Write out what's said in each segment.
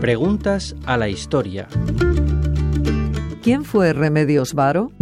Preguntas a la historia. ¿Quién fue Remedios Varo?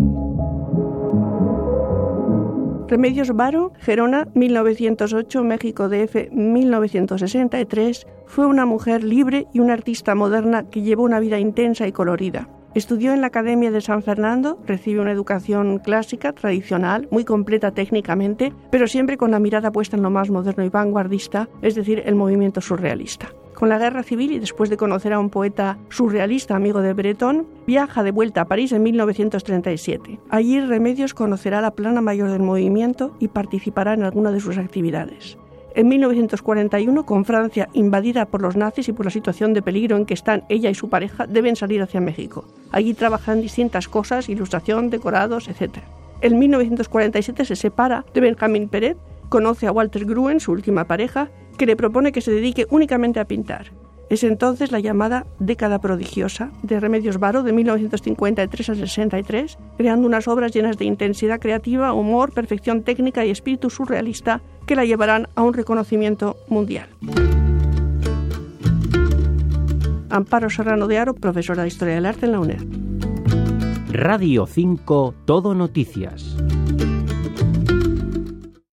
Remedios Varo, Gerona, 1908, México DF, 1963, fue una mujer libre y una artista moderna que llevó una vida intensa y colorida. Estudió en la Academia de San Fernando, recibió una educación clásica, tradicional, muy completa técnicamente, pero siempre con la mirada puesta en lo más moderno y vanguardista, es decir, el movimiento surrealista. Con la guerra civil y después de conocer a un poeta surrealista amigo de Breton, viaja de vuelta a París en 1937. Allí Remedios conocerá la plana mayor del movimiento y participará en alguna de sus actividades. En 1941, con Francia invadida por los nazis y por la situación de peligro en que están ella y su pareja, deben salir hacia México. Allí trabajan distintas cosas, ilustración, decorados, etc. En 1947 se separa de Benjamín Pérez, conoce a Walter Gruen, su última pareja, que le propone que se dedique únicamente a pintar. Es entonces la llamada década prodigiosa de Remedios Varo de 1953 a 63, creando unas obras llenas de intensidad creativa, humor, perfección técnica y espíritu surrealista que la llevarán a un reconocimiento mundial. Amparo Serrano de Aro, profesora de Historia del Arte en la UNED. Radio 5 Todo Noticias.